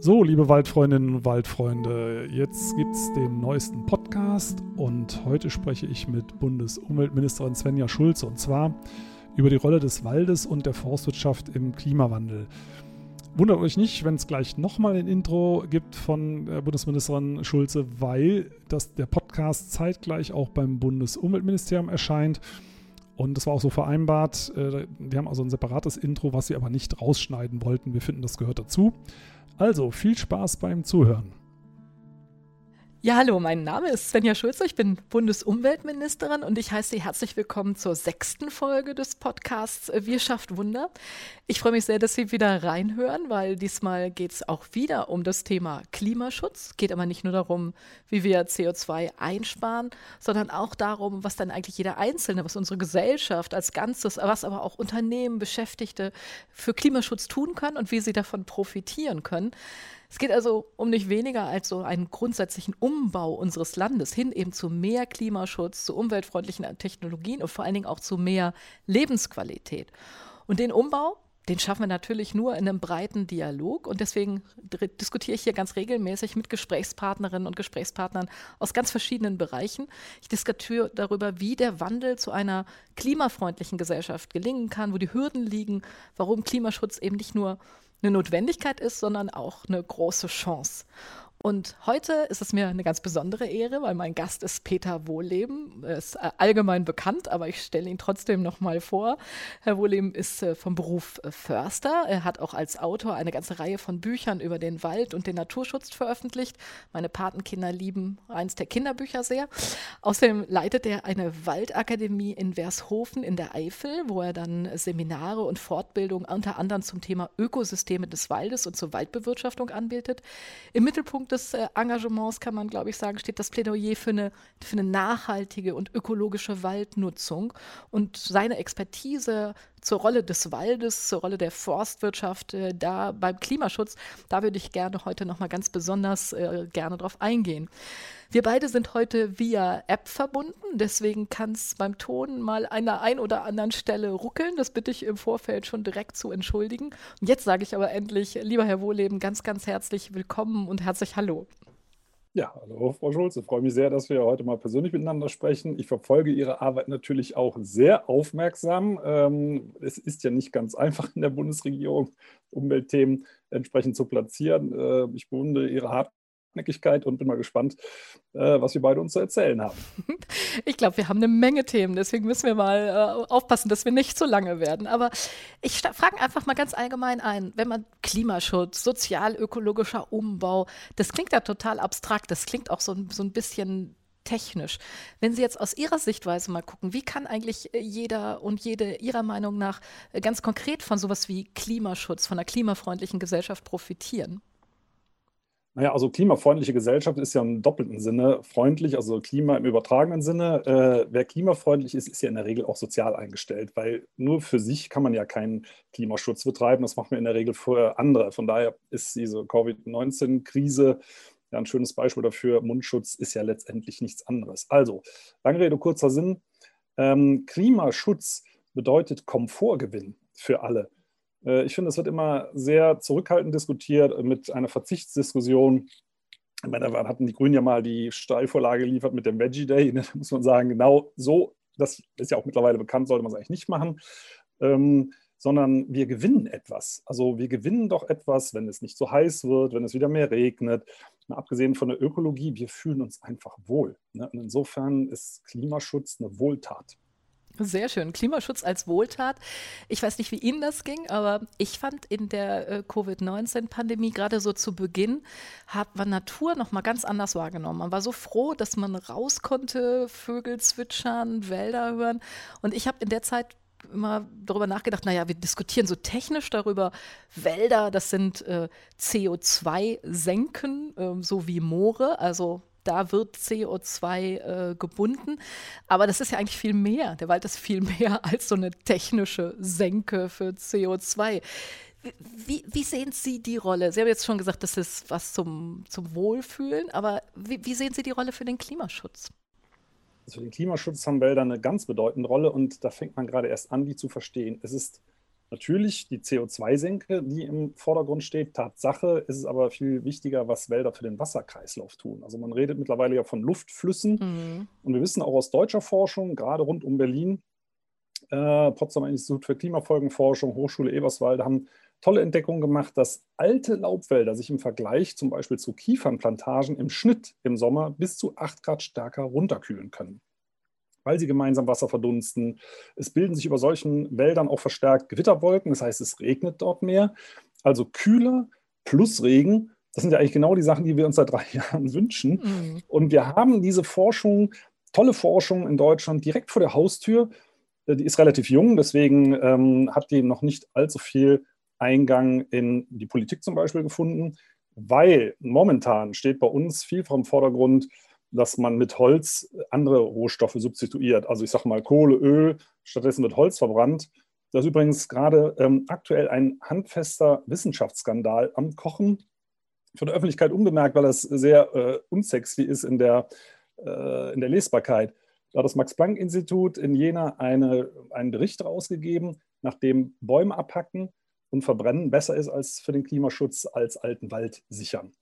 So, liebe Waldfreundinnen und Waldfreunde, jetzt gibt es den neuesten Podcast und heute spreche ich mit Bundesumweltministerin Svenja Schulze und zwar über die Rolle des Waldes und der Forstwirtschaft im Klimawandel. Wundert euch nicht, wenn es gleich nochmal ein Intro gibt von Bundesministerin Schulze, weil das, der Podcast zeitgleich auch beim Bundesumweltministerium erscheint. Und das war auch so vereinbart. Äh, die haben also ein separates Intro, was sie aber nicht rausschneiden wollten. Wir finden, das gehört dazu. Also viel Spaß beim Zuhören. Ja, hallo, mein Name ist Svenja Schulze, ich bin Bundesumweltministerin und ich heiße Sie herzlich willkommen zur sechsten Folge des Podcasts Wir schafft Wunder. Ich freue mich sehr, dass Sie wieder reinhören, weil diesmal geht es auch wieder um das Thema Klimaschutz. Geht aber nicht nur darum, wie wir CO2 einsparen, sondern auch darum, was dann eigentlich jeder Einzelne, was unsere Gesellschaft als Ganzes, was aber auch Unternehmen, Beschäftigte für Klimaschutz tun können und wie sie davon profitieren können. Es geht also um nicht weniger als so einen grundsätzlichen Umbau unseres Landes hin eben zu mehr Klimaschutz, zu umweltfreundlichen Technologien und vor allen Dingen auch zu mehr Lebensqualität. Und den Umbau, den schaffen wir natürlich nur in einem breiten Dialog und deswegen diskutiere ich hier ganz regelmäßig mit Gesprächspartnerinnen und Gesprächspartnern aus ganz verschiedenen Bereichen. Ich diskutiere darüber, wie der Wandel zu einer klimafreundlichen Gesellschaft gelingen kann, wo die Hürden liegen, warum Klimaschutz eben nicht nur eine Notwendigkeit ist, sondern auch eine große Chance. Und heute ist es mir eine ganz besondere Ehre, weil mein Gast ist Peter Wohleben. Er ist äh, allgemein bekannt, aber ich stelle ihn trotzdem noch mal vor. Herr Wohleben ist äh, vom Beruf Förster. Er hat auch als Autor eine ganze Reihe von Büchern über den Wald und den Naturschutz veröffentlicht. Meine Patenkinder lieben eins der Kinderbücher sehr. Außerdem leitet er eine Waldakademie in Vershofen in der Eifel, wo er dann Seminare und Fortbildungen unter anderem zum Thema Ökosysteme des Waldes und zur Waldbewirtschaftung anbietet. Im Mittelpunkt des äh, Engagements, kann man, glaube ich, sagen, steht das Plädoyer für eine, für eine nachhaltige und ökologische Waldnutzung und seine Expertise zur Rolle des Waldes, zur Rolle der Forstwirtschaft, äh, da beim Klimaschutz, da würde ich gerne heute nochmal ganz besonders äh, gerne drauf eingehen. Wir beide sind heute via App verbunden, deswegen kann es beim Ton mal an der einen oder anderen Stelle ruckeln. Das bitte ich im Vorfeld schon direkt zu entschuldigen. Und jetzt sage ich aber endlich, lieber Herr Wohleben, ganz, ganz herzlich willkommen und herzlich Hallo. Ja, hallo Frau Schulze. Ich freue mich sehr, dass wir heute mal persönlich miteinander sprechen. Ich verfolge Ihre Arbeit natürlich auch sehr aufmerksam. Ähm, es ist ja nicht ganz einfach in der Bundesregierung, Umweltthemen entsprechend zu platzieren. Äh, ich bewundere Ihre Hartnäckigkeit und bin mal gespannt, äh, was wir beide uns zu erzählen haben. Ich glaube, wir haben eine Menge Themen, deswegen müssen wir mal äh, aufpassen, dass wir nicht zu lange werden. Aber ich frage einfach mal ganz allgemein ein, wenn man Klimaschutz, sozial-ökologischer Umbau, das klingt ja total abstrakt, das klingt auch so, so ein bisschen technisch. Wenn Sie jetzt aus Ihrer Sichtweise mal gucken, wie kann eigentlich äh, jeder und jede Ihrer Meinung nach äh, ganz konkret von sowas wie Klimaschutz, von einer klimafreundlichen Gesellschaft profitieren? Naja, also klimafreundliche Gesellschaft ist ja im doppelten Sinne freundlich, also Klima im übertragenen Sinne. Äh, wer klimafreundlich ist, ist ja in der Regel auch sozial eingestellt, weil nur für sich kann man ja keinen Klimaschutz betreiben. Das macht man in der Regel für andere. Von daher ist diese Covid-19-Krise ja ein schönes Beispiel dafür. Mundschutz ist ja letztendlich nichts anderes. Also, lange Rede, kurzer Sinn. Ähm, Klimaschutz bedeutet Komfortgewinn für alle. Äh, ich finde, es wird immer sehr zurückhaltend diskutiert mit einer Verzichtsdiskussion. Ich meine, da hatten die Grünen ja mal die Steilvorlage geliefert mit dem Veggie Day. Da muss man sagen, genau so, das ist ja auch mittlerweile bekannt, sollte man es eigentlich nicht machen. Ähm, sondern wir gewinnen etwas. Also wir gewinnen doch etwas, wenn es nicht so heiß wird, wenn es wieder mehr regnet. Mal abgesehen von der Ökologie, wir fühlen uns einfach wohl. Ne? Und insofern ist Klimaschutz eine Wohltat. Sehr schön. Klimaschutz als Wohltat. Ich weiß nicht, wie Ihnen das ging, aber ich fand in der äh, Covid-19-Pandemie gerade so zu Beginn hat man Natur noch mal ganz anders wahrgenommen. Man war so froh, dass man raus konnte, Vögel zwitschern, Wälder hören. Und ich habe in der Zeit immer darüber nachgedacht, naja, wir diskutieren so technisch darüber, Wälder, das sind äh, CO2-Senken, äh, so wie Moore, also da wird CO2 äh, gebunden. Aber das ist ja eigentlich viel mehr. Der Wald ist viel mehr als so eine technische Senke für CO2. Wie, wie, sehen Sie die Rolle? Sie haben jetzt schon gesagt, das ist was zum, zum Wohlfühlen, aber wie, wie sehen Sie die Rolle für den Klimaschutz? Also für den Klimaschutz haben Wälder eine ganz bedeutende Rolle und da fängt man gerade erst an, die zu verstehen. Es ist natürlich die CO2-Senke, die im Vordergrund steht. Tatsache ist es aber viel wichtiger, was Wälder für den Wasserkreislauf tun. Also man redet mittlerweile ja von Luftflüssen mhm. und wir wissen auch aus deutscher Forschung, gerade rund um Berlin, äh, Potsdamer Institut für Klimafolgenforschung, Hochschule Eberswalde haben tolle Entdeckungen gemacht, dass alte Laubwälder sich im Vergleich zum Beispiel zu Kiefernplantagen im Schnitt im Sommer bis zu 8 Grad stärker runterkühlen können, weil sie gemeinsam Wasser verdunsten. Es bilden sich über solchen Wäldern auch verstärkt Gewitterwolken, das heißt, es regnet dort mehr. Also kühler plus Regen, das sind ja eigentlich genau die Sachen, die wir uns seit drei Jahren wünschen. Mhm. Und wir haben diese Forschung, tolle Forschung in Deutschland direkt vor der Haustür. Äh, die ist relativ jung, deswegen ähm, hat die noch nicht allzu viel Eingang in die Politik zum Beispiel gefunden, weil momentan steht bei uns viel vom Vordergrund, dass man mit Holz andere Rohstoffe substituiert. Also ich sage mal Kohle, Öl, stattdessen wird Holz verbrannt. Das ist übrigens gerade ähm, aktuell ein handfester Wissenschaftsskandal am Kochen. Von der Öffentlichkeit unbemerkt, weil das sehr äh, unsexy ist in der, äh, in der Lesbarkeit. Da hat das Max-Planck-Institut in Jena eine, einen Bericht rausgegeben, nachdem Bäume abhacken und Verbrennen besser ist als für den Klimaschutz als alten Wald sichern.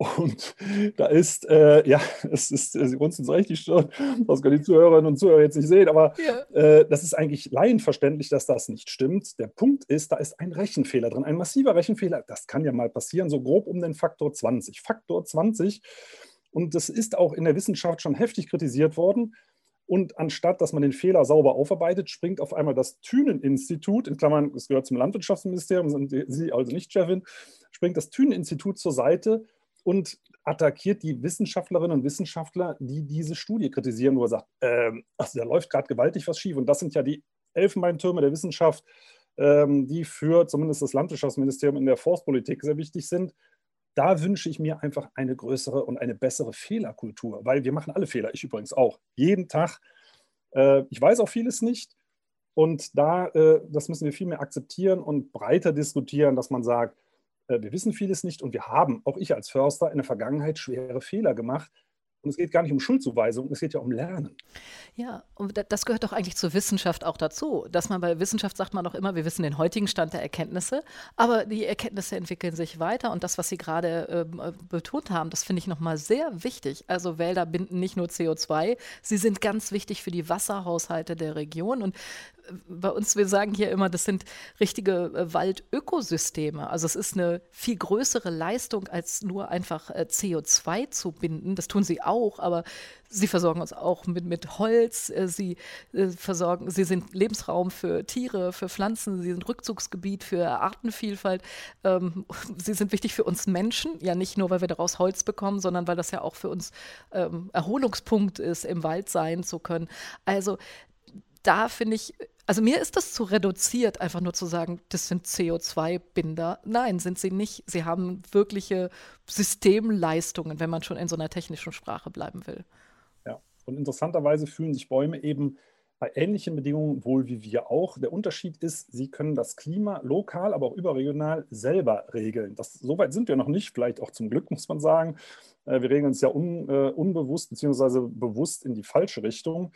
Und da ist, äh, ja, es ist, Sie runzeln so richtig schon, was können die Zuhörerinnen und Zuhörer jetzt nicht sehen, aber ja. äh, das ist eigentlich laienverständlich, dass das nicht stimmt. Der Punkt ist, da ist ein Rechenfehler drin, ein massiver Rechenfehler. Das kann ja mal passieren, so grob um den Faktor 20. Faktor 20. Und das ist auch in der Wissenschaft schon heftig kritisiert worden. Und anstatt, dass man den Fehler sauber aufarbeitet, springt auf einmal das Thünen-Institut, in Klammern, es gehört zum Landwirtschaftsministerium, sind Sie also nicht Chefin, springt das Thünen-Institut zur Seite und attackiert die Wissenschaftlerinnen und Wissenschaftler, die diese Studie kritisieren, wo er sagt, ähm, also da läuft gerade gewaltig was schief. Und das sind ja die Elfenbeintürme der Wissenschaft, ähm, die für zumindest das Landwirtschaftsministerium in der Forstpolitik sehr wichtig sind da wünsche ich mir einfach eine größere und eine bessere Fehlerkultur, weil wir machen alle Fehler, ich übrigens auch, jeden Tag. Äh, ich weiß auch vieles nicht und da, äh, das müssen wir viel mehr akzeptieren und breiter diskutieren, dass man sagt, wir wissen vieles nicht und wir haben, auch ich als Förster, in der Vergangenheit schwere Fehler gemacht und es geht gar nicht um Schuldzuweisung, es geht ja um Lernen. Ja, und das gehört doch eigentlich zur Wissenschaft auch dazu. Dass man bei Wissenschaft sagt man doch immer, wir wissen den heutigen Stand der Erkenntnisse, aber die Erkenntnisse entwickeln sich weiter. Und das, was Sie gerade äh, betont haben, das finde ich nochmal sehr wichtig. Also Wälder binden nicht nur CO2, sie sind ganz wichtig für die Wasserhaushalte der Region. Und bei uns, wir sagen hier immer, das sind richtige äh, Waldökosysteme. Also es ist eine viel größere Leistung, als nur einfach äh, CO2 zu binden. Das tun sie auch, aber sie versorgen uns auch mit, mit Holz. Äh, sie versorgen, sie sind Lebensraum für Tiere, für Pflanzen, sie sind Rückzugsgebiet für Artenvielfalt. Ähm, sie sind wichtig für uns Menschen, ja nicht nur, weil wir daraus Holz bekommen, sondern weil das ja auch für uns ähm, Erholungspunkt ist, im Wald sein zu können. Also da finde ich, also mir ist das zu reduziert, einfach nur zu sagen, das sind CO2-Binder. Nein, sind sie nicht. Sie haben wirkliche Systemleistungen, wenn man schon in so einer technischen Sprache bleiben will. Ja, und interessanterweise fühlen sich Bäume eben bei ähnlichen Bedingungen wohl wie wir auch. Der Unterschied ist, sie können das Klima lokal, aber auch überregional selber regeln. Das, so weit sind wir noch nicht, vielleicht auch zum Glück, muss man sagen. Äh, wir regeln es ja un, äh, unbewusst bzw. bewusst in die falsche Richtung.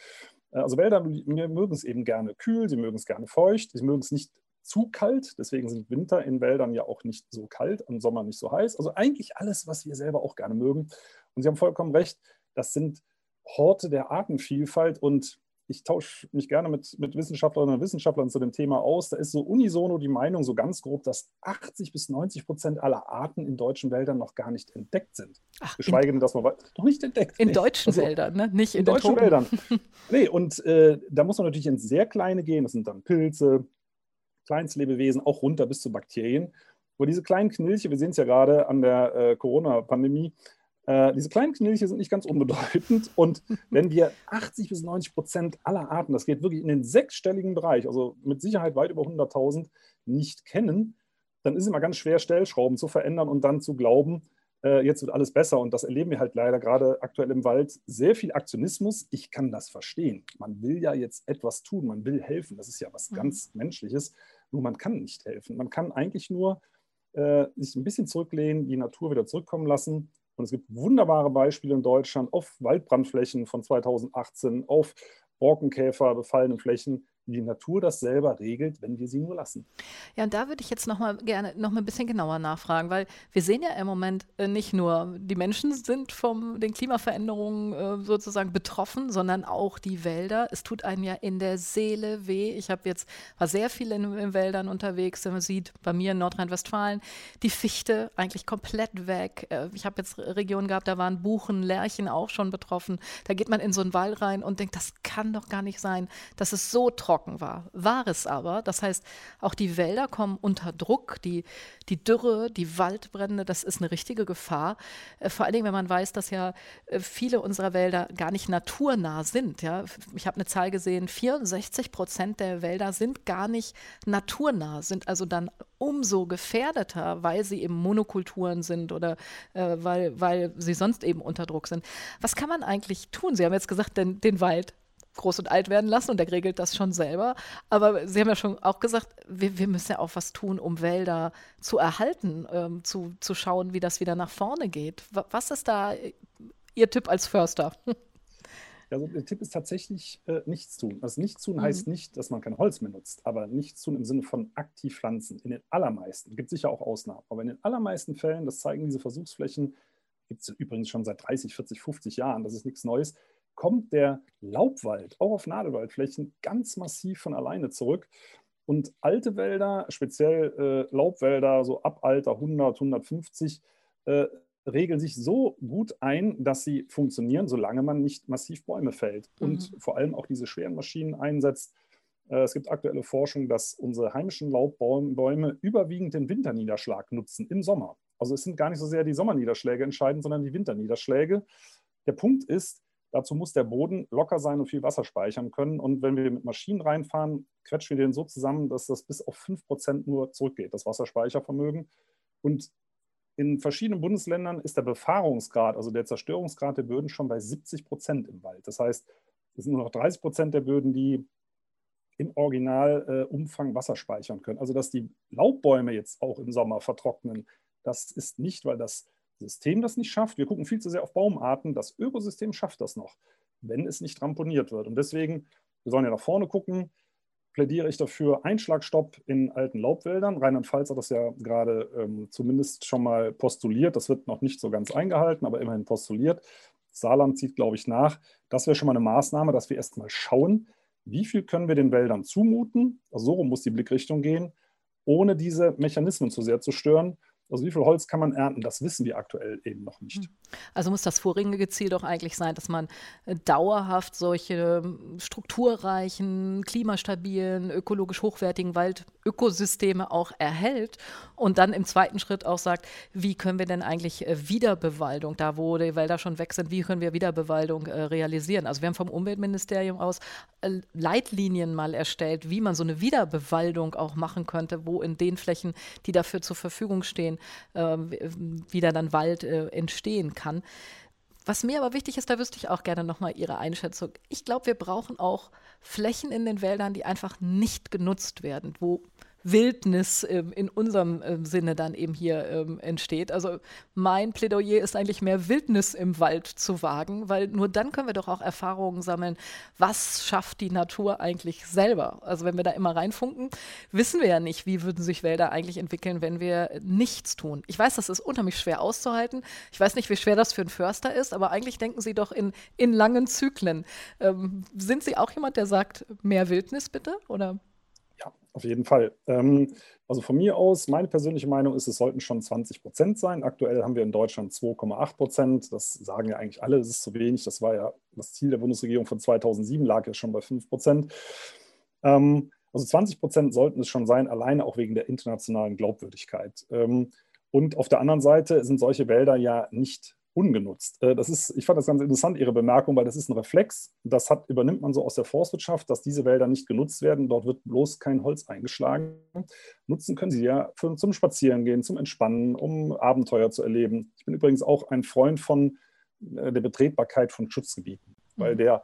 Äh, also Wälder mögen es eben gerne kühl, sie mögen es gerne feucht, sie mögen es nicht zu kalt. Deswegen sind Winter in Wäldern ja auch nicht so kalt und Sommer nicht so heiß. Also eigentlich alles, was wir selber auch gerne mögen. Und Sie haben vollkommen recht, das sind Horte der Artenvielfalt und ich tausche mich gerne mit, mit Wissenschaftlerinnen und Wissenschaftlern zu dem Thema aus. Da ist so unisono die Meinung, so ganz grob, dass 80 bis 90 Prozent aller Arten in deutschen Wäldern noch gar nicht entdeckt sind. Ach, Geschweige denn, dass man noch nicht entdeckt. In nicht. deutschen also, Wäldern, ne? nicht in, in deutschen Wäldern. nee, und äh, da muss man natürlich ins sehr Kleine gehen. Das sind dann Pilze, Kleinstlebewesen, auch runter bis zu Bakterien. Aber diese kleinen Knilche, wir sehen es ja gerade an der äh, Corona-Pandemie, äh, diese kleinen Knilche sind nicht ganz unbedeutend. Und wenn wir 80 bis 90 Prozent aller Arten, das geht wirklich in den sechsstelligen Bereich, also mit Sicherheit weit über 100.000, nicht kennen, dann ist es immer ganz schwer, Stellschrauben zu verändern und dann zu glauben, äh, jetzt wird alles besser. Und das erleben wir halt leider gerade aktuell im Wald. Sehr viel Aktionismus. Ich kann das verstehen. Man will ja jetzt etwas tun, man will helfen. Das ist ja was mhm. ganz Menschliches. Nur man kann nicht helfen. Man kann eigentlich nur äh, sich ein bisschen zurücklehnen, die Natur wieder zurückkommen lassen Und es gibt wunderbare Beispiele in Deutschland auf Waldbrandflächen von 2018, auf Borkenkäfer befallenen Flächen, die Natur das selber regelt, wenn wir sie nur lassen. Ja, und da würde ich jetzt noch mal gerne noch mal ein bisschen genauer nachfragen, weil wir sehen ja im Moment äh, nicht nur die Menschen sind von den Klimaveränderungen äh, sozusagen betroffen, sondern auch die Wälder. Es tut einem ja in der Seele weh. Ich habe jetzt war sehr viel in, in Wäldern unterwegs. Man sieht bei mir in Nordrhein-Westfalen die Fichte eigentlich komplett weg. Äh, ich habe jetzt Regionen gehabt, da waren Buchen, Lärchen auch schon betroffen. Da geht man in so einen Wald rein und denkt, das kann doch gar nicht sein, dass es so trocken trocken war. War es aber. Das heißt, auch die Wälder kommen unter Druck. Die, die Dürre, die Waldbrände, das ist eine richtige Gefahr. Äh, vor allen Dingen, wenn man weiß, dass ja äh, viele unserer Wälder gar nicht naturnah sind. Ja? Ich habe eine Zahl gesehen, 64 Prozent der Wälder sind gar nicht naturnah, sind also dann umso gefährdeter, weil sie eben Monokulturen sind oder äh, weil, weil sie sonst eben unter Druck sind. Was kann man eigentlich tun? Sie haben jetzt gesagt, den, den Wald groß und alt werden lassen und der regelt das schon selber. Aber Sie haben ja schon auch gesagt, wir, wir müssen ja auch was tun, um Wälder zu erhalten, ähm, zu, zu schauen, wie das wieder nach vorne geht. Was ist da Ihr Tipp als Förster? Also der Tipp ist tatsächlich äh, nichts tun. Also nichts tun mhm. heißt nicht, dass man kein Holz mehr nutzt, aber nichts tun im Sinne von aktiv pflanzen. In den allermeisten, gibt sicher auch Ausnahmen, aber in den allermeisten Fällen, das zeigen diese Versuchsflächen, gibt es übrigens schon seit 30, 40, 50 Jahren, das ist nichts Neues, kommt der Laubwald auch auf Nadelwaldflächen ganz massiv von alleine zurück. Und alte Wälder, speziell äh, Laubwälder, so ab Alter 100, 150, äh, regeln sich so gut ein, dass sie funktionieren, solange man nicht massiv Bäume fällt mhm. und vor allem auch diese schweren Maschinen einsetzt. Äh, es gibt aktuelle Forschung, dass unsere heimischen Laubbäume überwiegend den Winterniederschlag nutzen im Sommer. Also es sind gar nicht so sehr die Sommerniederschläge entscheidend, sondern die Winterniederschläge. Der Punkt ist, Dazu muss der Boden locker sein und viel Wasser speichern können. Und wenn wir mit Maschinen reinfahren, quetschen wir den so zusammen, dass das bis auf 5% nur zurückgeht, das Wasserspeichervermögen. Und in verschiedenen Bundesländern ist der Befahrungsgrad, also der Zerstörungsgrad der Böden, schon bei 70 Prozent im Wald. Das heißt, es sind nur noch 30 Prozent der Böden, die im Originalumfang äh, Wasser speichern können. Also, dass die Laubbäume jetzt auch im Sommer vertrocknen, das ist nicht, weil das System das nicht schafft. Wir gucken viel zu sehr auf Baumarten. Das Ökosystem schafft das noch, wenn es nicht ramponiert wird. Und deswegen, wir sollen ja nach vorne gucken, plädiere ich dafür Einschlagstopp in alten Laubwäldern. Rheinland-Pfalz hat das ja gerade ähm, zumindest schon mal postuliert. Das wird noch nicht so ganz eingehalten, aber immerhin postuliert. Saarland zieht, glaube ich, nach. Das wäre schon mal eine Maßnahme, dass wir erst mal schauen, wie viel können wir den Wäldern zumuten. Also so rum muss die Blickrichtung gehen, ohne diese Mechanismen zu sehr zu stören also wie viel Holz kann man ernten, das wissen wir aktuell eben noch nicht. Hm. Also muss das vorrangige Ziel doch eigentlich sein, dass man äh, dauerhaft solche ähm, strukturreichen, klimastabilen, ökologisch hochwertigen Waldökosysteme auch erhält und dann im zweiten Schritt auch sagt, wie können wir denn eigentlich äh, Wiederbewaldung, da wo die Wälder schon weg sind, wie können wir Wiederbewaldung äh, realisieren? Also wir haben vom Umweltministerium aus Leitlinien mal erstellt, wie man so eine Wiederbewaldung auch machen könnte, wo in den Flächen, die dafür zur Verfügung stehen, sehen, äh, wieder dann Wald äh, entstehen kann. Was mir aber wichtig ist, da wüsste ich auch gerne nochmal Ihre Einschätzung. Ich glaube, wir brauchen auch Flächen in den Wäldern, die einfach nicht genutzt werden, wo Wildnis ähm, in unserem ähm, Sinne dann eben hier ähm, entsteht. Also mein Plädoyer ist eigentlich mehr Wildnis im Wald zu wagen, weil nur dann können wir doch auch Erfahrungen sammeln, was schafft die Natur eigentlich selber. Also wenn wir da immer reinfunken, wissen wir ja nicht, wie würden sich Wälder eigentlich entwickeln, wenn wir nichts tun. Ich weiß, das ist unheimlich schwer auszuhalten. Ich weiß nicht, wie schwer das für einen Förster ist, aber eigentlich denken Sie doch in, in langen Zyklen. Ähm, sind Sie auch jemand, der sagt, mehr Wildnis bitte? Oder? Auf jeden Fall. Ähm, also von mir aus, meine persönliche Meinung ist, es sollten schon 20 Prozent sein. Aktuell haben wir in Deutschland 2,8 Prozent. Das sagen ja eigentlich alle, es ist zu wenig. Das war ja das Ziel der Bundesregierung von 2007, lag ja schon bei 5 Prozent. Ähm, also 20 Prozent sollten es schon sein, alleine auch wegen der internationalen Glaubwürdigkeit. Ähm, und auf der anderen Seite sind solche Wälder ja nicht ungenutzt. Äh, das ist, ich fand das ganz interessant, Ihre Bemerkung, weil das ist ein Reflex. Das hat, übernimmt man so aus der Forstwirtschaft, dass diese Wälder nicht genutzt werden. Dort wird bloß kein Holz eingeschlagen. Nutzen können Sie ja für, zum Spazierengehen, zum Entspannen, um Abenteuer zu erleben. Ich bin übrigens auch ein Freund von äh, der Betretbarkeit von Schutzgebieten, weil mhm. der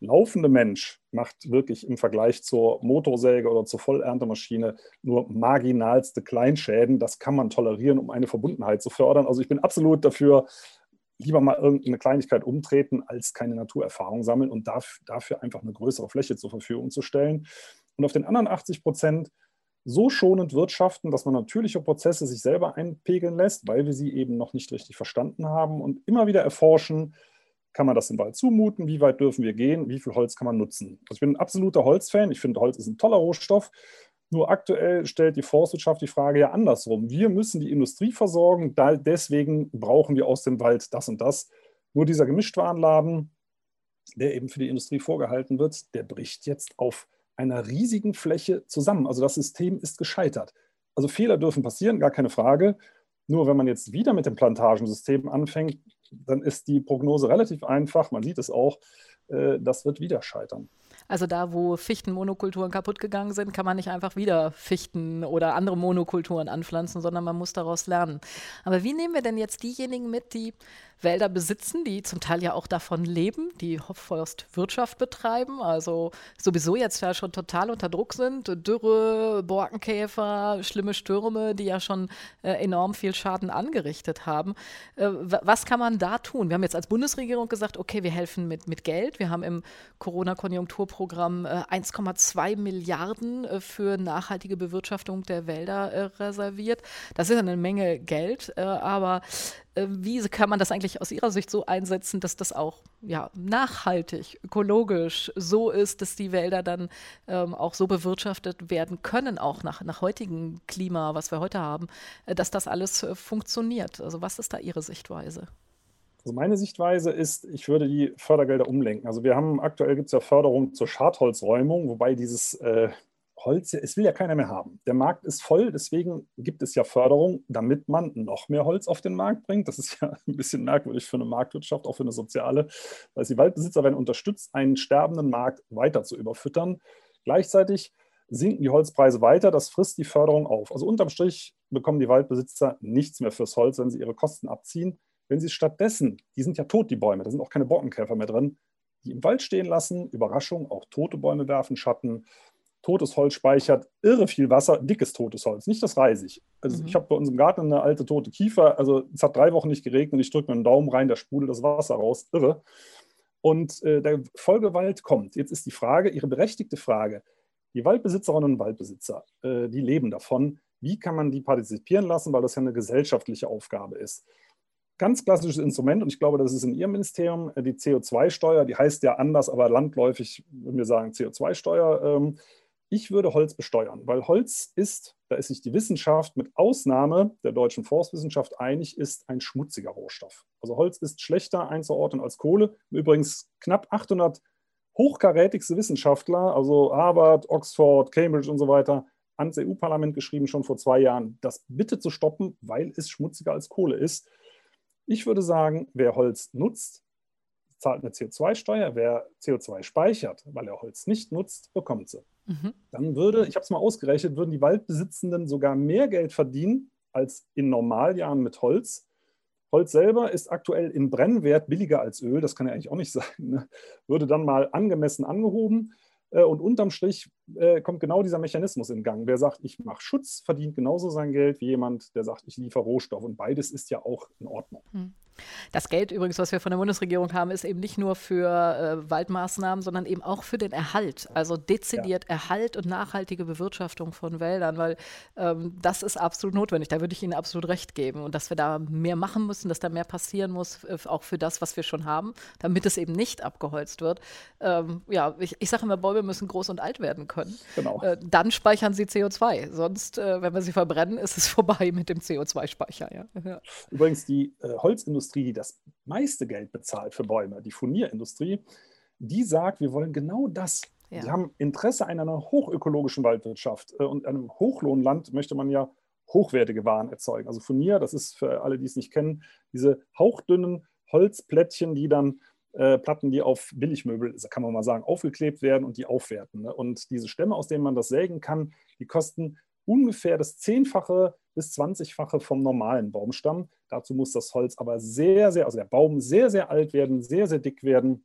laufende Mensch macht wirklich im Vergleich zur Motorsäge oder zur Vollerntemaschine nur marginalste Kleinschäden. Das kann man tolerieren, um eine Verbundenheit zu fördern. Also ich bin absolut dafür, lieber mal irgendeine Kleinigkeit umtreten, als keine Naturerfahrung sammeln und dafür einfach eine größere Fläche zur Verfügung zu stellen. Und auf den anderen 80 Prozent so schonend wirtschaften, dass man natürliche Prozesse sich selber einpegeln lässt, weil wir sie eben noch nicht richtig verstanden haben und immer wieder erforschen, kann man das dem Wald zumuten, wie weit dürfen wir gehen, wie viel Holz kann man nutzen. Also ich bin ein absoluter Holzfan, ich finde Holz ist ein toller Rohstoff, nur aktuell stellt die Forstwirtschaft die Frage ja andersrum. Wir müssen die Industrie versorgen, deswegen brauchen wir aus dem Wald das und das. Nur dieser Gemischtwarenladen, der eben für die Industrie vorgehalten wird, der bricht jetzt auf einer riesigen Fläche zusammen. Also das System ist gescheitert. Also Fehler dürfen passieren, gar keine Frage. Nur wenn man jetzt wieder mit dem Plantagensystem anfängt, dann ist die Prognose relativ einfach. Man sieht es auch, äh, das wird wieder scheitern. Also da, wo Fichtenmonokulturen kaputt gegangen sind, kann man nicht einfach wieder Fichten oder andere Monokulturen anpflanzen, sondern man muss daraus lernen. Aber wie nehmen wir denn jetzt diejenigen mit, die Wälder besitzen, die zum Teil ja auch davon leben, die Forstwirtschaft betreiben, also sowieso jetzt ja schon total unter Druck sind. Dürre, Borkenkäfer, schlimme Stürme, die ja schon äh, enorm viel Schaden angerichtet haben. Äh, was kann man da tun? Wir haben jetzt als Bundesregierung gesagt, okay, wir helfen mit, mit Geld. Wir haben im Corona-Konjunkturprogramm äh, 1,2 Milliarden äh, für nachhaltige Bewirtschaftung der Wälder äh, reserviert. Das ist eine Menge Geld, äh, aber wie kann man das eigentlich aus Ihrer Sicht so einsetzen, dass das auch ja, nachhaltig, ökologisch so ist, dass die Wälder dann ähm, auch so bewirtschaftet werden können, auch nach, nach heutigem Klima, was wir heute haben, äh, dass das alles äh, funktioniert? Also was ist da Ihre Sichtweise? Also meine Sichtweise ist, ich würde die Fördergelder umlenken. Also wir haben aktuell gibt es ja Förderung zur Schadholzräumung, wobei dieses äh, Holz, es will ja keiner mehr haben. Der Markt ist voll, deswegen gibt es ja Förderung, damit man noch mehr Holz auf den Markt bringt. Das ist ja ein bisschen merkwürdig für eine Marktwirtschaft, auch für eine soziale. Weil die Waldbesitzer werden unterstützt, einen sterbenden Markt weiter zu überfüttern. Gleichzeitig sinken die Holzpreise weiter, das frisst die Förderung auf. Also unterm Strich bekommen die Waldbesitzer nichts mehr fürs Holz, wenn sie ihre Kosten abziehen. Wenn sie stattdessen, die sind ja tot, die Bäume, da sind auch keine Borkenkäfer mehr drin, die im Wald stehen lassen, Überraschung, auch tote Bäume werfen Schatten, Totes Holz speichert irre viel Wasser, dickes totes Holz, nicht das Reisig. Also mhm. ich habe bei uns im Garten eine alte tote Kiefer, also es hat drei Wochen nicht geregnet und ich drücke mir einen Daumen rein, da sprudelt das Wasser raus, irre. Und äh, der Folgewald kommt. Jetzt ist die Frage, Ihre berechtigte Frage, die Waldbesitzerinnen und Waldbesitzer, äh, die leben davon, wie kann man die partizipieren lassen, weil das ja eine gesellschaftliche Aufgabe ist. Ganz klassisches Instrument, und ich glaube, das ist in Ihrem Ministerium äh, die CO2-Steuer, die heißt ja anders, aber landläufig, wenn wir sagen CO2-Steuer, ähm, ich würde Holz besteuern, weil Holz ist, da ist sich die Wissenschaft mit Ausnahme der deutschen Forstwissenschaft einig, ist ein schmutziger Rohstoff. Also Holz ist schlechter einzuordnen als Kohle. Übrigens knapp 800 hochkarätigste Wissenschaftler, also Harvard, Oxford, Cambridge und so weiter, ans EU-Parlament geschrieben, schon vor zwei Jahren, das bitte zu stoppen, weil es schmutziger als Kohle ist. Ich würde sagen, wer Holz nutzt, zahlt eine CO2-Steuer. Wer CO2 speichert, weil er Holz nicht nutzt, bekommt sie. Mhm. Dann würde, ich habe es mal ausgerechnet, würden die Waldbesitzenden sogar mehr Geld verdienen als in Normaljahren mit Holz. Holz selber ist aktuell in Brennwert billiger als Öl, das kann ja eigentlich auch nicht sein. Ne? Würde dann mal angemessen angehoben. Äh, und unterm Strich äh, kommt genau dieser Mechanismus in Gang. Wer sagt, ich mache Schutz, verdient genauso sein Geld wie jemand, der sagt, ich liefere Rohstoff. Und beides ist ja auch in Ordnung. Hm. Das Geld übrigens, was wir von der Bundesregierung haben, ist eben nicht nur für äh, Waldmaßnahmen, sondern eben auch für den Erhalt. Also dezidiert ja. Erhalt und nachhaltige Bewirtschaftung von Wäldern, weil ähm, das ist absolut notwendig. Da würde ich Ihnen absolut recht geben. Und dass wir da mehr machen müssen, dass da mehr passieren muss, äh, auch für das, was wir schon haben, damit es eben nicht abgeholzt wird. Ähm, ja, ich, ich sage immer, Bäume müssen groß und alt werden können. Genau. Äh, dann speichern sie CO2. Sonst, äh, wenn wir sie verbrennen, ist es vorbei mit dem CO2-Speicher. Ja. Ja. Übrigens, die äh, Holzindustrie Industrie, die das meiste Geld bezahlt für Bäume, die Furnierindustrie, die sagt, wir wollen genau das. Ja. Sie haben Interesse an einer hochökologischen Waldwirtschaft äh, und einem Hochlohnland möchte man ja hochwertige Waren erzeugen. Also Furnier, das ist für alle, die es nicht kennen, diese hauchdünnen Holzplättchen, die dann äh, Platten, die auf Billigmöbel, kann man mal sagen, aufgeklebt werden und die aufwerten. Ne? Und diese Stämme, aus denen man das sägen kann, die kosten ungefähr das Zehnfache bis 20-fache vom normalen Baumstamm. Dazu muss das Holz aber sehr, sehr, also der Baum sehr, sehr alt werden, sehr, sehr dick werden,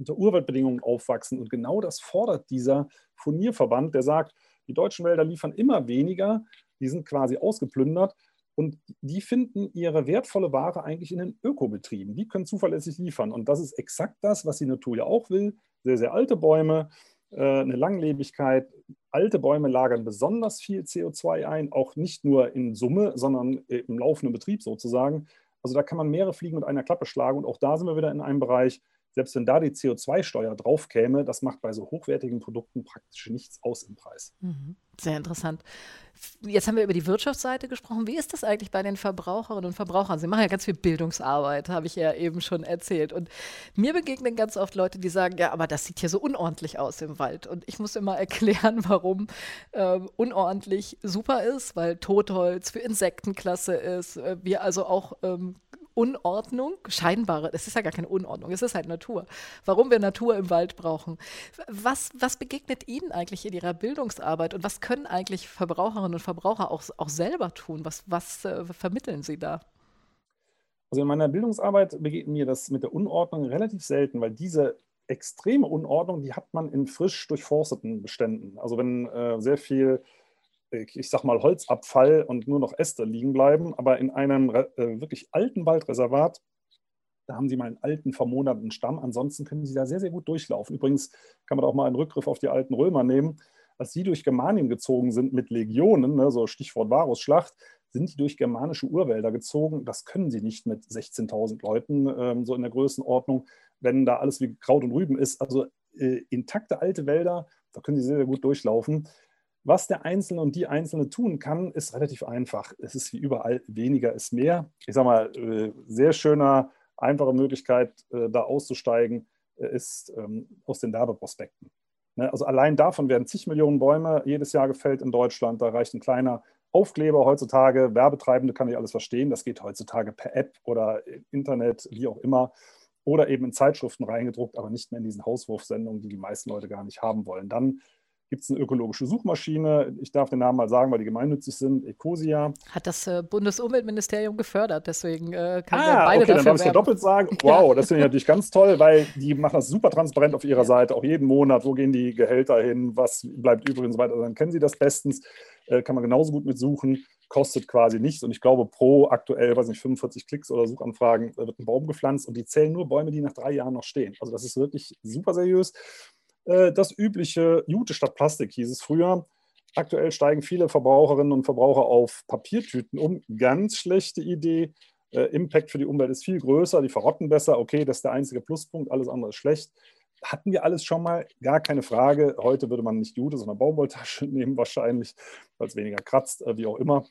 unter Urwaldbedingungen aufwachsen. Und genau das fordert dieser Furnierverband, der sagt, die deutschen Wälder liefern immer weniger, die sind quasi ausgeplündert. Und die finden ihre wertvolle Ware eigentlich in den Ökobetrieben. Die können zuverlässig liefern. Und das ist exakt das, was die Natur ja auch will. Sehr, sehr alte Bäume, äh, eine Langlebigkeit. Alte Bäume lagern besonders viel CO2 ein, auch nicht nur in Summe, sondern im laufenden Betrieb sozusagen. Also da kann man mehrere Fliegen mit einer Klappe schlagen. Und auch da sind wir wieder in einem Bereich, selbst wenn da die CO2-Steuer drauf käme, das macht bei so hochwertigen Produkten praktisch nichts aus im Preis. Mhm. Sehr interessant. Jetzt haben wir über die Wirtschaftsseite gesprochen. Wie ist das eigentlich bei den Verbraucherinnen und Verbrauchern? Sie machen ja ganz viel Bildungsarbeit, habe ich ja eben schon erzählt. Und mir begegnen ganz oft Leute, die sagen, ja, aber das sieht hier so unordentlich aus im Wald. Und ich muss immer erklären, warum ähm, unordentlich super ist, weil Totholz für Insektenklasse ist. Äh, wir also auch ähm, Unordnung, scheinbare, es ist ja gar keine Unordnung, es ist halt Natur. Warum wir Natur im Wald brauchen. Was, was begegnet Ihnen eigentlich in Ihrer Bildungsarbeit und was können eigentlich Verbraucherinnen und Verbraucher auch, auch selber tun? Was, was äh, vermitteln Sie da? Also in meiner Bildungsarbeit begegnet mir das mit der Unordnung relativ selten, weil diese extreme Unordnung, die hat man in frisch durchforsteten Beständen. Also wenn äh, sehr viel ich sag mal, Holzabfall und nur noch Äste liegen bleiben. Aber in einem äh, wirklich alten Waldreservat, da haben Sie mal einen alten, vermoderten Stamm. Ansonsten können Sie da sehr, sehr gut durchlaufen. Übrigens kann man auch mal einen Rückgriff auf die alten Römer nehmen. Als sie durch Germanien gezogen sind mit Legionen, ne, so Stichwort Varusschlacht, sind die durch germanische Urwälder gezogen. Das können sie nicht mit 16.000 Leuten, ähm, so in der Größenordnung, wenn da alles wie Kraut und Rüben ist. Also äh, intakte alte Wälder, da können sie sehr, sehr gut durchlaufen. Was der Einzelne und die Einzelne tun kann, ist relativ einfach. Es ist wie überall, weniger ist mehr. Ich sage mal, äh, sehr schöner, einfache Möglichkeit, äh, da auszusteigen, äh, ist ähm, aus den Werbeprospekten. Ne, also allein davon werden zig Millionen Bäume jedes Jahr gefällt in Deutschland. Da reicht ein kleiner Aufkleber heutzutage. Werbetreibende kann ich alles verstehen. Das geht heutzutage per App oder Internet, wie auch immer. Oder eben in Zeitschriften reingedruckt, aber nicht mehr in diesen Hauswurfsendungen, die die meisten Leute gar nicht haben wollen. Dann gibt es eine ökologische Suchmaschine. Ich darf den Namen mal sagen, weil die gemeinnützig sind, Ecosia. Hat das äh, Bundesumweltministerium gefördert, deswegen äh, kann ah, beide okay, dann darf ich ja doppelt sagen. Wow, das finde ich natürlich ganz toll, weil die machen das super transparent auf ihrer ja. Seite, auch jeden Monat, wo gehen die Gehälter hin, was bleibt übrig und so weiter. Dann kennen sie das bestens, äh, kann man genauso gut mitsuchen, kostet quasi nichts und ich glaube pro aktuell, weiß nicht, 45 Klicks oder Suchanfragen wird ein Baum gepflanzt und die zählen nur Bäume, die nach drei Jahren noch stehen. Also das ist wirklich super seriös. Äh, das übliche Jute statt Plastik hieß es früher. Aktuell steigen viele Verbraucherinnen und Verbraucher auf Papiertüten um. Ganz schlechte Idee. Äh, Impact für die Umwelt ist viel größer, die verrotten besser. Okay, das ist der einzige Pluspunkt, alles andere ist schlecht. Hatten wir alles schon mal, gar keine Frage. Heute würde man nicht Jute, sondern Baumwolltasche nehmen, wahrscheinlich, weil es weniger kratzt, äh, wie auch immer.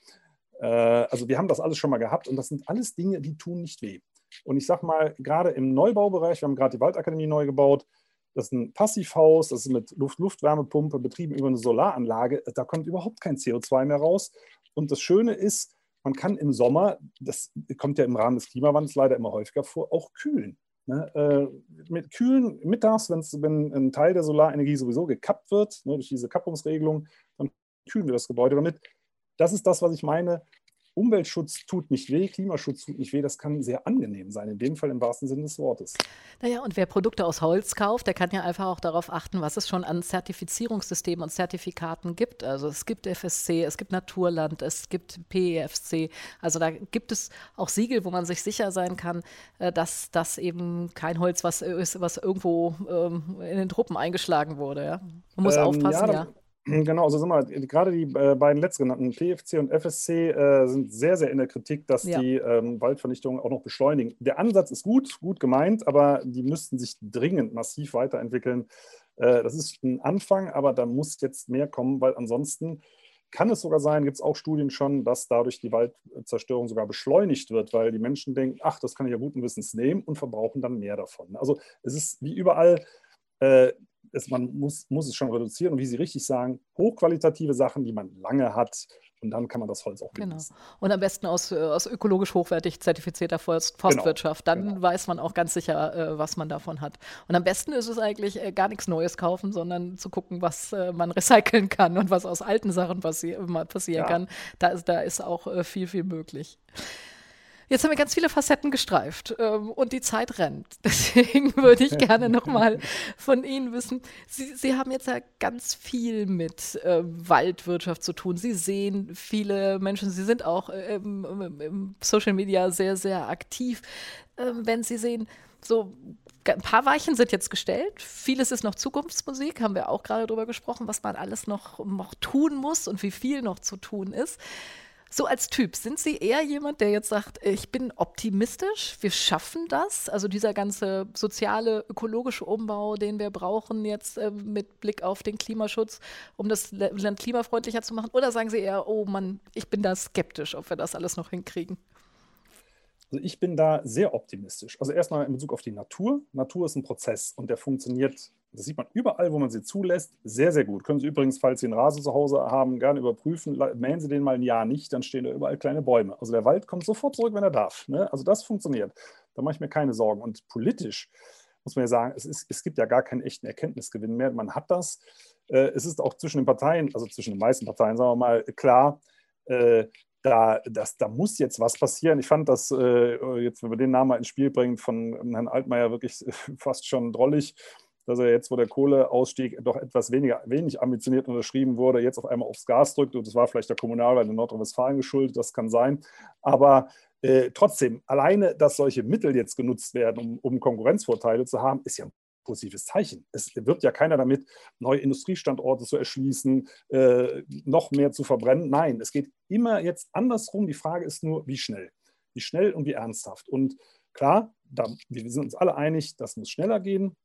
also, wir haben das alles schon mal gehabt und das sind alles Dinge, die tun nicht weh. Und ich sage mal, gerade im Neubaubereich, wir haben gerade die Waldakademie neu gebaut, das ist ein Passivhaus, das ist mit Luft-Luftwärmepumpe betrieben über eine Solaranlage. Da kommt überhaupt kein CO2 mehr raus. Und das Schöne ist, man kann im Sommer, das kommt ja im Rahmen des Klimawandels leider immer häufiger vor, auch kühlen. Ne? Äh, mit kühlen mittags, wenn ein Teil der Solarenergie sowieso gekappt wird, ne, durch diese Kappungsregelung, dann kühlen wir das Gebäude damit. Das ist das, was ich meine. Umweltschutz tut nicht weh, Klimaschutz tut nicht weh, das kann sehr angenehm sein, in dem Fall im wahrsten Sinne des Wortes. Naja, und wer Produkte aus Holz kauft, der kann ja einfach auch darauf achten, was es schon an Zertifizierungssystemen und Zertifikaten gibt. Also es gibt FSC, es gibt Naturland, es gibt PEFC. Also da gibt es auch Siegel, wo man sich sicher sein kann, äh, dass das eben kein Holz was ist, was irgendwo ähm, in den Truppen eingeschlagen wurde. Ja? Man muss ähm, aufpassen, ja. ja. Genau, also sind wir, gerade die äh, beiden letztgenannten, PFC und FSC, äh, sind sehr, sehr in der Kritik, dass ja. die ähm, Waldvernichtung auch noch beschleunigen. Der Ansatz ist gut, gut gemeint, aber die müssten sich dringend massiv weiterentwickeln. Äh, das ist ein Anfang, aber da muss jetzt mehr kommen, weil ansonsten kann es sogar sein, gibt es auch Studien schon, dass dadurch die Waldzerstörung sogar beschleunigt wird, weil die Menschen denken, ach, das kann ich ja guten Wissens nehmen und verbrauchen dann mehr davon. Also es ist wie überall, es, man muss, muss es schon reduzieren und wie Sie richtig sagen, hochqualitative Sachen, die man lange hat und dann kann man das Holz auch genießen. Genau. Und am besten aus, äh, aus ökologisch hochwertig zertifizierter Forst, genau. Forstwirtschaft. Dann genau. weiß man auch ganz sicher, äh, was man davon hat. Und am besten ist es eigentlich äh, gar nichts Neues kaufen, sondern zu gucken, was äh, man recyceln kann und was aus alten Sachen passi passieren ja. kann. Da ist, da ist auch viel, viel möglich. Jetzt haben wir ganz viele Facetten gestreift ähm, und die Zeit rennt. Deswegen würde ich gerne nochmal von Ihnen wissen. Sie, Sie, haben jetzt ja ganz viel mit äh, Waldwirtschaft zu tun. Sie sehen viele Menschen, Sie sind auch äh, im, im, Social Media sehr, sehr aktiv. Äh, wenn Sie sehen, so ein paar Weichen sind jetzt gestellt. Vieles ist noch Zukunftsmusik, haben wir auch gerade darüber gesprochen, was man alles noch, noch tun muss und wie viel noch zu tun ist. So als Typ, sind Sie eher jemand, der jetzt sagt, ich bin optimistisch, wir schaffen das? Also dieser ganze soziale, ökologische Umbau, den wir brauchen jetzt äh, mit Blick auf den Klimaschutz, um das Land klimafreundlicher zu machen? Oder sagen Sie eher, oh Mann, ich bin da skeptisch, ob wir das alles noch hinkriegen? Also ich bin da sehr optimistisch. Also erstmal in Bezug auf die Natur. Natur ist ein Prozess und der funktioniert, das sieht man überall, wo man sie zulässt, sehr, sehr gut. Können Sie übrigens, falls Sie einen Rasen zu Hause haben, gerne überprüfen. Mähen Sie den mal ein Jahr nicht, dann stehen da überall kleine Bäume. Also der Wald kommt sofort zurück, wenn er darf. Ne? Also das funktioniert. Da mache ich mir keine Sorgen. Und politisch muss man ja sagen, es, ist, es gibt ja gar keinen echten Erkenntnisgewinn mehr. Man hat das. Äh, es ist auch zwischen den Parteien, also zwischen den meisten Parteien, sagen wir mal, klar, äh, da, das, da muss jetzt was passieren. Ich fand das, äh, jetzt, wenn wir den Namen mal ins Spiel bringen, von Herrn Altmaier wirklich fast schon drollig, dass er jetzt, wo der Kohleausstieg doch etwas weniger, wenig ambitioniert unterschrieben wurde, jetzt auf einmal aufs Gas drückt. Und das war vielleicht der Kommunalwahl in Nordrhein-Westfalen geschuldet, das kann sein. Aber äh, trotzdem, alleine, dass solche Mittel jetzt genutzt werden, um, um Konkurrenzvorteile zu haben, ist ja ein positives Zeichen. Es wird ja keiner damit, neue Industriestandorte zu erschließen, äh, noch mehr zu verbrennen. Nein, es geht immer jetzt andersrum. Die Frage ist nur, wie schnell. Wie schnell und wie ernsthaft. Und klar, da, wir sind uns alle einig, das muss schneller gehen.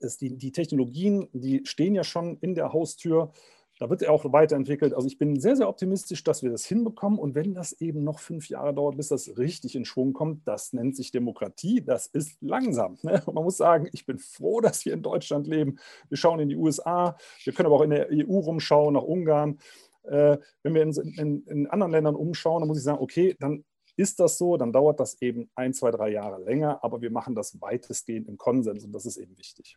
Es, die, die Technologien, die stehen ja schon in der Haustür. Da wird er auch weiterentwickelt. Also ich bin sehr, sehr optimistisch, dass wir das hinbekommen. Und wenn das eben noch fünf Jahre dauert, bis das richtig in Schwung kommt, das nennt sich Demokratie. Das ist langsam. Ne? Man muss sagen, ich bin froh, dass wir in Deutschland leben. Wir schauen in die USA. Wir können aber auch in der EU rumschauen, nach Ungarn. Äh, wenn wir in, in, in anderen Ländern umschauen, dann muss ich sagen, okay, dann ist das so, dann dauert das eben ein, zwei, drei Jahre länger, aber wir machen das weitestgehend im Konsens und das ist eben wichtig.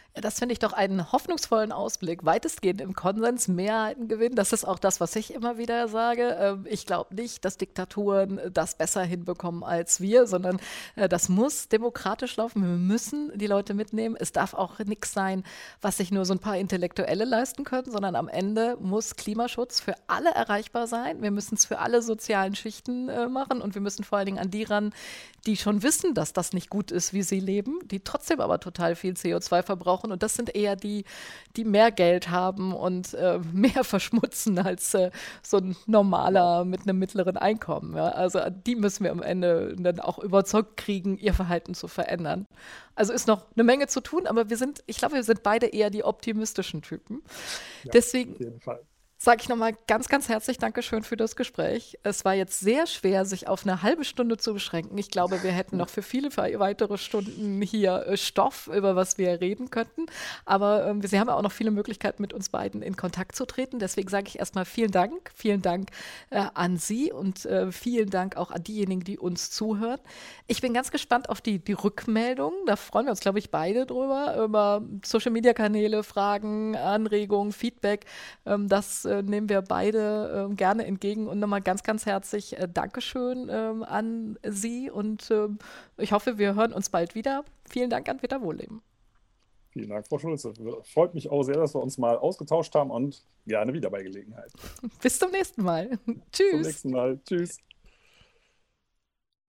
das finde ich doch einen hoffnungsvollen Ausblick. Weitestgehend im Konsens Mehrheiten gewinnen. Das ist auch das, was ich immer wieder sage. Ähm, ich glaube nicht, dass Diktaturen das besser hinbekommen als wir, sondern äh, das muss demokratisch laufen. Wir müssen die Leute mitnehmen. Es darf auch nichts sein, was sich nur so ein paar Intellektuelle leisten können, sondern am Ende muss Klimaschutz für alle erreichbar sein. Wir müssen es für alle sozialen Schichten äh, machen und wir müssen vor allen Dingen an die ran, die schon wissen, dass das nicht gut ist, wie sie leben, die trotzdem aber total viel CO2 verbrauchen brauchen. Und das sind eher die, die mehr Geld haben und äh, mehr verschmutzen als äh, so ein normaler mit einem mittleren Einkommen. Ja? Also die müssen wir am Ende dann auch überzeugt kriegen, ihr Verhalten zu verändern. Also ist noch eine Menge zu tun, aber wir sind, ich glaube, wir sind beide eher die optimistischen Typen. Ja, Deswegen. Sage ich nochmal ganz, ganz herzlich Dankeschön für das Gespräch. Es war jetzt sehr schwer, sich auf eine halbe Stunde zu beschränken. Ich glaube, wir hätten noch für viele weitere Stunden hier äh, Stoff, über was wir reden könnten. Aber ähm, Sie haben auch noch viele Möglichkeiten, mit uns beiden in Kontakt zu treten. Deswegen sage ich erstmal vielen Dank. Vielen Dank äh, an Sie und äh, vielen Dank auch an diejenigen, die uns zuhören. Ich bin ganz gespannt auf die, die Rückmeldungen. Da freuen wir uns, glaube ich, beide drüber. Über Social-Media-Kanäle, Fragen, Anregungen, Feedback. Ähm, das äh, nehmen wir beide äh, gerne entgegen und nochmal ganz, ganz herzlich äh, Dankeschön ähm, an Sie und ähm, ich hoffe, wir hören uns bald wieder. Vielen Dank an Peter Wohlleben. Vielen Dank, Frau Schulze. Freut mich auch sehr, dass wir uns mal ausgetauscht haben und gerne wieder bei Gelegenheit. Bis zum nächsten Mal. Tschüss. Bis zum nächsten Mal. Tschüss.